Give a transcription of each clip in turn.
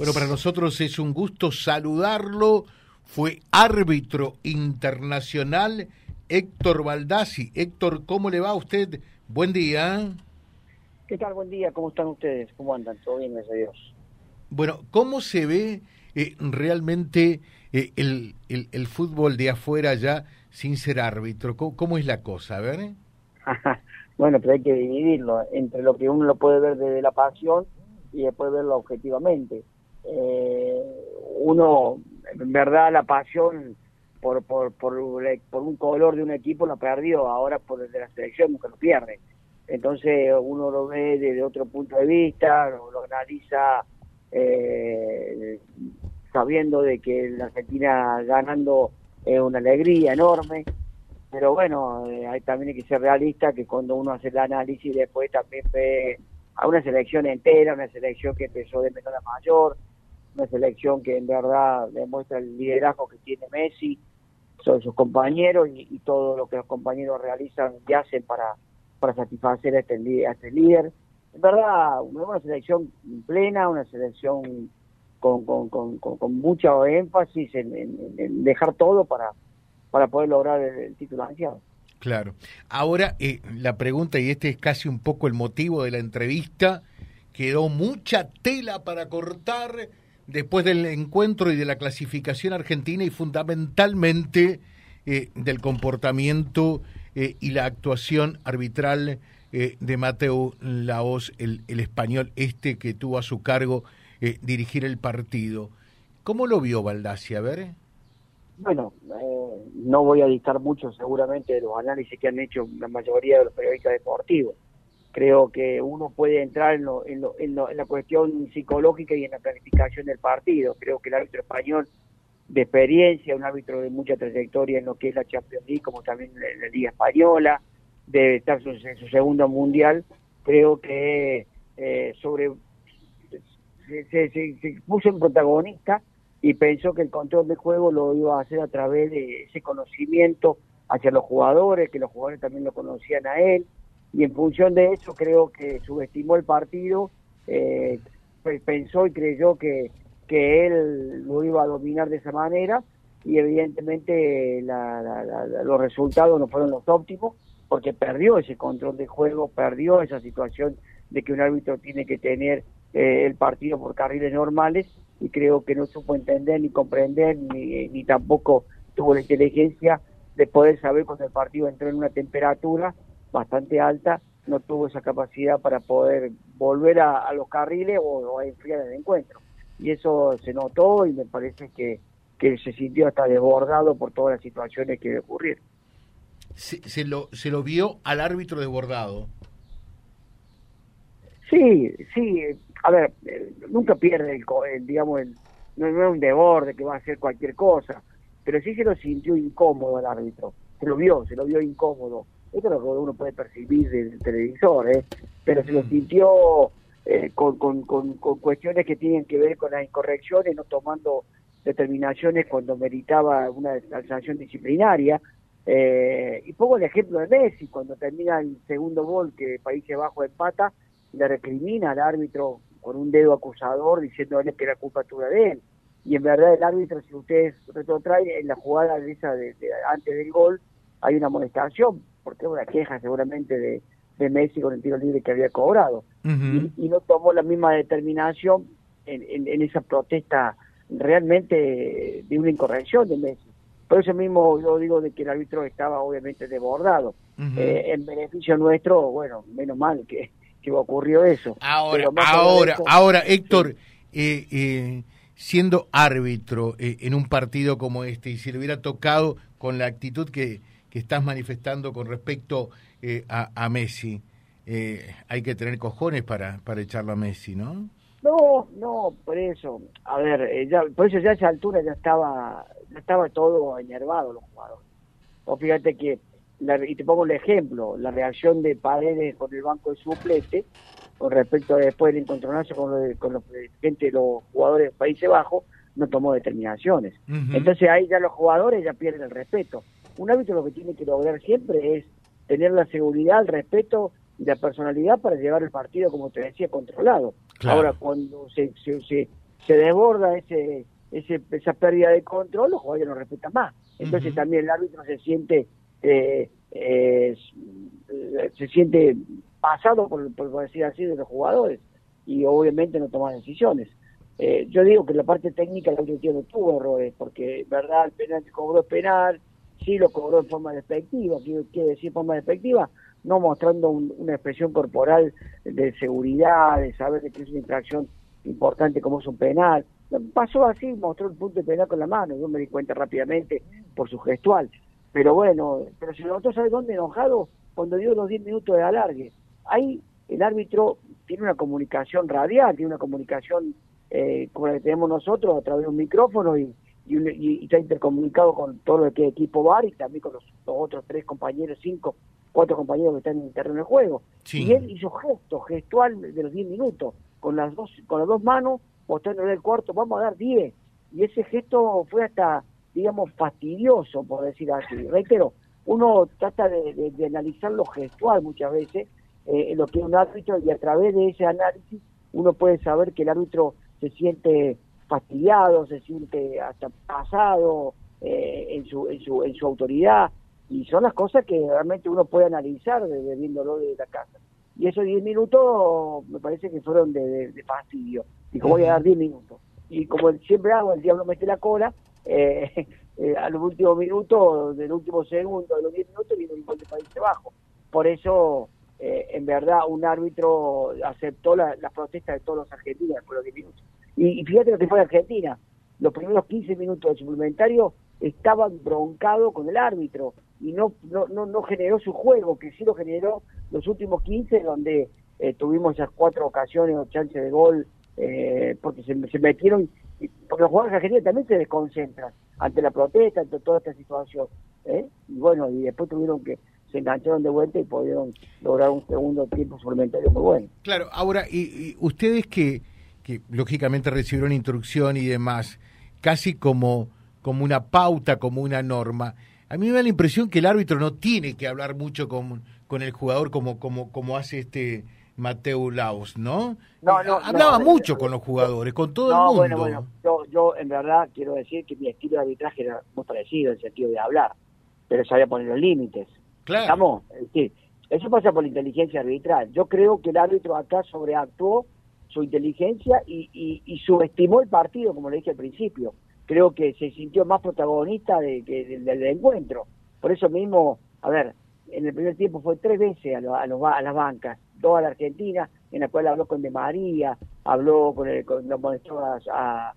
Bueno, para nosotros es un gusto saludarlo. Fue árbitro internacional Héctor Baldassi. Héctor, ¿cómo le va a usted? Buen día. ¿Qué tal? Buen día. ¿Cómo están ustedes? ¿Cómo andan? Todo bien, gracias a Dios. Bueno, ¿cómo se ve eh, realmente eh, el, el, fútbol de afuera ya sin ser árbitro? ¿Cómo, es la cosa? A ver. bueno, pero hay que dividirlo entre lo que uno lo puede ver desde la pasión y después verlo objetivamente eh, uno, en verdad, la pasión por, por, por, un color de un equipo lo perdió, ahora por el de la selección nunca lo pierde. Entonces uno lo ve desde otro punto de vista, lo, analiza eh, sabiendo de que la Argentina ganando es una alegría enorme, pero bueno, eh, también hay que ser realista que cuando uno hace el análisis después también ve a una selección entera, una selección que empezó de menor a mayor, una selección que en verdad demuestra el liderazgo que tiene Messi sobre sus compañeros y, todo lo que los compañeros realizan y hacen para, para satisfacer a este, a este líder. En verdad, una selección plena, una selección con, con, con, con mucho énfasis en, dejar todo para, para poder lograr el, título ansiado. Claro. Ahora, eh, la pregunta, y este es casi un poco el motivo de la entrevista, quedó mucha tela para cortar después del encuentro y de la clasificación argentina y fundamentalmente eh, del comportamiento eh, y la actuación arbitral eh, de Mateo Laos, el, español este que tuvo a su cargo dirigir el partido. ¿Cómo lo vio Baldassi? A ver. Bueno, no voy a dictar mucho seguramente de los análisis que han hecho la mayoría de los periodistas deportivos creo que uno puede entrar en, lo, en, lo, en, la cuestión psicológica y en la planificación del partido. Creo que el árbitro español de experiencia, un árbitro de mucha trayectoria en lo que es la Champions League, como también en la, Liga Española, debe estar en su segundo mundial, creo que eh, sobre se, se, puso en protagonista y pensó que el control de juego lo iba a hacer a través de ese conocimiento hacia los jugadores, que los jugadores también lo conocían a él, y en función de eso creo que subestimó el partido, eh, pensó y creyó que, que él lo iba a dominar de esa manera y evidentemente los resultados no fueron los óptimos porque perdió ese control de juego, perdió esa situación de que un árbitro tiene que tener eh, el partido por carriles normales y creo que no supo entender ni comprender ni, ni tampoco tuvo la inteligencia de poder saber cuando el partido entró en una temperatura bastante alta, no tuvo esa capacidad para poder volver a, los carriles o, a enfriar el encuentro. Y eso se notó y me parece que, que se sintió hasta desbordado por todas las situaciones que ocurrieron. Se, se, lo, ¿Se lo vio al árbitro desbordado? Sí, sí. A ver, eh, nunca pierde el, digamos, el, no, es un desborde que va a hacer cualquier cosa, pero sí se lo sintió incómodo al árbitro. Se lo vio, se lo vio incómodo esto es lo que uno puede percibir del televisor, ¿eh? pero se lo sintió eh, con, con, con, cuestiones que tienen que ver con las incorrecciones, no tomando determinaciones cuando meritaba una sanción disciplinaria. Eh, y pongo el ejemplo de Messi, cuando termina el segundo gol que Países Bajos empata, le recrimina al árbitro con un dedo acusador diciéndole que era culpa tuya de él. Y en verdad el árbitro, si ustedes retrotraen, en la jugada de esa de, antes del gol hay una amonestación, porque es una queja seguramente de, de Messi con el tiro libre que había cobrado. y, no tomó la misma determinación en, en, esa protesta realmente de una incorrección de Messi. Por eso mismo yo digo de que el árbitro estaba obviamente desbordado. Eh, en beneficio nuestro, bueno, menos mal que, que ocurrió eso. Ahora, ahora, ahora, Héctor, eh, eh, siendo árbitro en un partido como este, y si le hubiera tocado con la actitud que, que estás manifestando con respecto eh, a, Messi. Eh, hay que tener cojones para, para echarlo a Messi, ¿no? No, no, por eso. A ver, eh, ya, por eso ya a esa altura ya estaba, ya estaba todo enervado los jugadores. O fíjate que, y te pongo el ejemplo, la reacción de Paredes con el banco de suplente, con respecto a después del encontronazo con, los, con los, gente, los jugadores de Países Bajos, no tomó determinaciones. Entonces ahí ya los jugadores ya pierden el respeto un árbitro lo que tiene que lograr siempre es tener la seguridad, el respeto y la personalidad para llevar el partido, como te decía, controlado. Ahora, cuando se, se, se desborda ese, ese esa pérdida de control, los jugadores no respetan más. Entonces también el árbitro se siente eh, eh, se siente pasado, por, por, decir así, de los jugadores y obviamente no toma decisiones. Eh, yo digo que la parte técnica el árbitro no tuvo errores, porque verdad el penal que cobró penal, sí lo cobró en forma despectiva, quiere, decir forma despectiva, no mostrando una expresión corporal de seguridad, de saber que es una infracción importante como es un penal. Pasó así, mostró el punto de penal con la mano, yo me di cuenta rápidamente por su gestual. Pero bueno, pero si nosotros sabe dónde enojado, cuando dio los 10 minutos de alargue. Ahí el árbitro tiene una comunicación radial, tiene una comunicación eh, como la que tenemos nosotros a través de un micrófono y, y, está intercomunicado con todo el equipo VAR y también con los, otros tres compañeros, cinco, cuatro compañeros que están en el terreno de juego. Y él hizo gesto, gestual de los 10 minutos, con las dos con las dos manos, mostrándole el cuarto, vamos a dar 10. Y ese gesto fue hasta, digamos, fastidioso, por decir así. Reitero, uno trata de, analizar lo gestual muchas veces, eh, lo que es un árbitro, y a través de ese análisis uno puede saber que el árbitro se siente fastidiado, se siente hasta pasado eh, en, su, en, su, en su autoridad, y son las cosas que realmente uno puede analizar desde viéndolo de la casa. Y esos 10 minutos me parece que fueron de, fastidio. Dijo, voy a dar 10 minutos. Y como siempre hago, el diablo mete la cola, eh, eh, a los últimos minutos, del último segundo, de los 10 minutos, vino un gol de país bajo. Por eso, en verdad, un árbitro aceptó las la protestas de todos los argentinos de los 10 minutos. Y, fíjate lo que fue Argentina. Los primeros 15 minutos de suplementario estaban broncados con el árbitro y no, no, no, generó su juego, que sí lo generó los últimos 15, donde eh, tuvimos esas cuatro ocasiones o chances de gol, eh, porque se, se metieron, porque los jugadores argentinos también se desconcentran ante la protesta, ante toda esta situación. ¿eh? Y bueno, y después tuvieron que, se engancharon de vuelta y pudieron lograr un segundo tiempo suplementario muy bueno. Claro, ahora, y ustedes que que lógicamente recibieron instrucción y demás, casi como, como una pauta, como una norma. A mí me da la impresión que el árbitro no tiene que hablar mucho con, con el jugador como, como, como hace este Mateo Laos, ¿no? No, no. Hablaba mucho con los jugadores, con todo el mundo. Bueno, bueno, yo, yo en verdad quiero decir que mi estilo de arbitraje era muy parecido en el sentido de hablar, pero sabía poner los límites. Claro. ¿Estamos? eso pasa por la inteligencia arbitral. Yo creo que el árbitro acá sobreactuó su inteligencia y, y, subestimó el partido, como le dije al principio. Creo que se sintió más protagonista de, que del, encuentro. Por eso mismo, a ver, en el primer tiempo fue tres veces a, a, los, a las bancas, dos a la Argentina, en la cual habló con De María, habló con, el, con lo molestó a,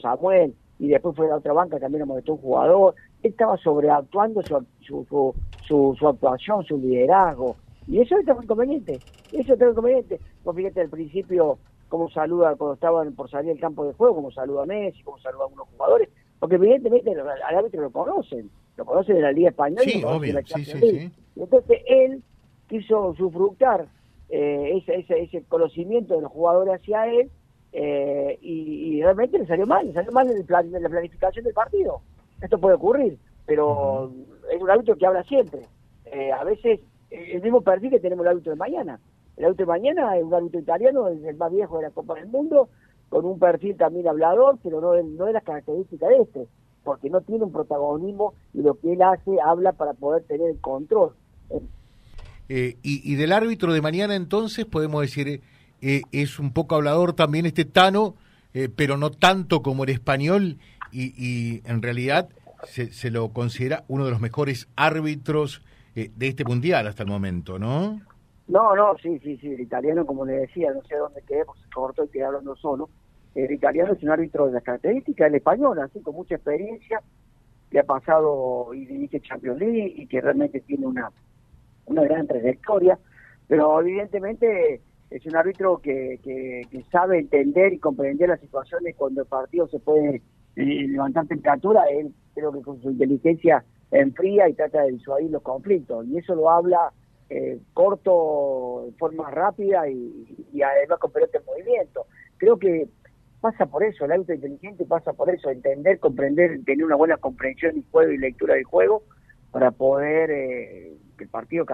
Samuel, y después fue a la otra banca, también lo molestó un jugador. Él estaba sobreactuando su, su, su, su actuación, su liderazgo. Y eso es muy conveniente, eso es muy conveniente. Vos fíjate al principio cómo saluda cuando estaban por salir al campo de juego, cómo saluda a Messi, cómo saluda a algunos jugadores, porque evidentemente al árbitro lo conocen, lo conocen de la Liga Española sí, y la sí, sí, Entonces él quiso sufructar eh, ese, ese, conocimiento de los jugadores hacia él eh, y, realmente le salió mal, le salió mal en, la planificación del partido. Esto puede ocurrir, pero es un árbitro que habla siempre. Eh, a veces el mismo perfil que tenemos el árbitro de mañana. El árbitro de mañana es un árbitro italiano, es el más viejo de la Copa del Mundo, con un perfil también hablador, pero no, no de las características de este, porque no tiene un protagonismo y lo que él hace habla para poder tener el control. Eh, y, del árbitro de mañana entonces podemos decir, eh, es un poco hablador también este Tano, eh, pero no tanto como el español y, y en realidad se, se, lo considera uno de los mejores árbitros eh, de este mundial hasta el momento, ¿no? No, no, sí, sí, sí, el italiano, como le decía, no sé dónde quedé, porque se cortó y quedé hablando solo. El italiano es un árbitro de las características del español, así con mucha experiencia, que ha pasado y dirige Champions League y que realmente tiene una, una gran trayectoria, pero evidentemente es un árbitro que, que, sabe entender y comprender las situaciones cuando el partido se puede eh, levantar temperatura, él creo que con su inteligencia enfría y trata de disuadir los conflictos. Y eso lo habla eh, corto, de forma rápida y, además con pelota en movimiento. Creo que pasa por eso, el auto inteligente pasa por eso, entender, comprender, tener una buena comprensión y juego y lectura del juego para poder eh, que el partido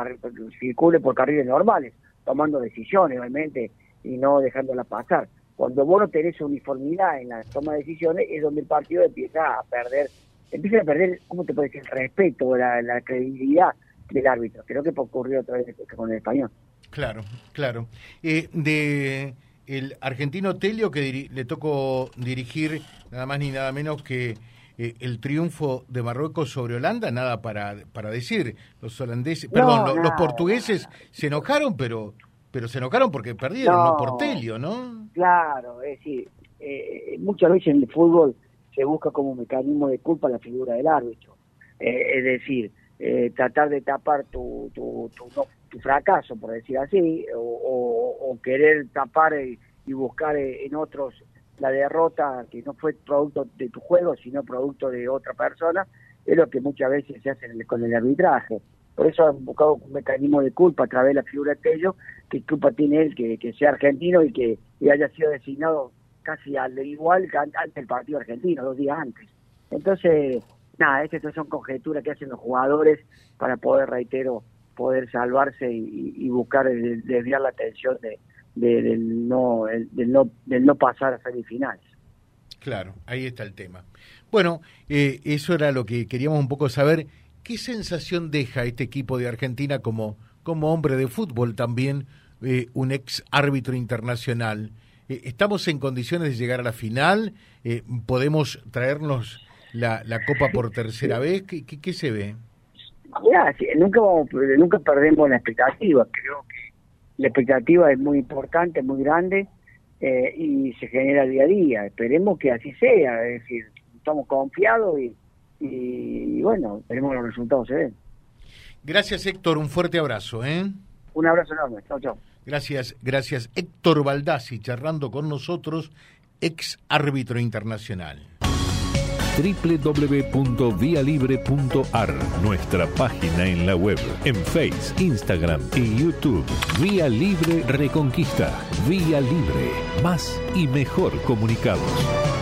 circule por carriles normales, tomando decisiones, obviamente, y no dejándola pasar. Cuando vos no tenés uniformidad en la toma de decisiones es donde el partido empieza a perder, empieza a perder, ¿cómo te puede decir? El respeto, la, la credibilidad del árbitro. Creo que ocurrió otra vez con el español. Claro, claro. Eh, de el argentino Telio que le tocó dirigir nada más ni nada menos que eh, el triunfo de Marruecos sobre Holanda, nada para, para decir. Los holandeses, perdón, los, portugueses se enojaron, pero pero se enojaron porque perdieron, no, por Telio, ¿no? Claro, es decir, eh, muchas veces en el fútbol se busca como mecanismo de culpa la figura del árbitro. es decir, tratar de tapar tu, tu, tu, tu fracaso, por decir así, o, querer tapar y, buscar en otros la derrota que no fue producto de tu juego, sino producto de otra persona, es lo que muchas veces se hace con el arbitraje. Por eso han buscado un mecanismo de culpa a través de la figura de Tello, que culpa tiene él que, sea argentino y que haya sido designado casi al igual que antes del partido argentino, dos días antes. Entonces, nada, estas son conjeturas que hacen los jugadores para poder, reitero, poder salvarse y, buscar desviar la atención de, del, no, no, no pasar a semifinales. Claro, ahí está el tema. Bueno, eh, eso era lo que queríamos un poco saber. ¿Qué sensación deja este equipo de Argentina como, como hombre de fútbol también, eh, un ex árbitro internacional? Eh, ¿Estamos en condiciones de llegar a la final? ¿Podemos traernos la, la Copa por tercera vez? ¿Qué, qué se ve? nunca, nunca perdemos la expectativa. Creo que la expectativa es muy importante, muy grande eh, y se genera día a día. Esperemos que así sea. Es decir, estamos confiados y, y, bueno, esperemos que los resultados se den. Gracias, Héctor. Un fuerte abrazo. ¿eh? Un abrazo enorme. Chao, chao. Gracias, gracias. Héctor Baldassi charlando con nosotros, ex árbitro internacional www.vialibre.ar, nuestra página en la web, en Face, Instagram y YouTube. Vía Libre Reconquista. Vía Libre. Más y mejor comunicados.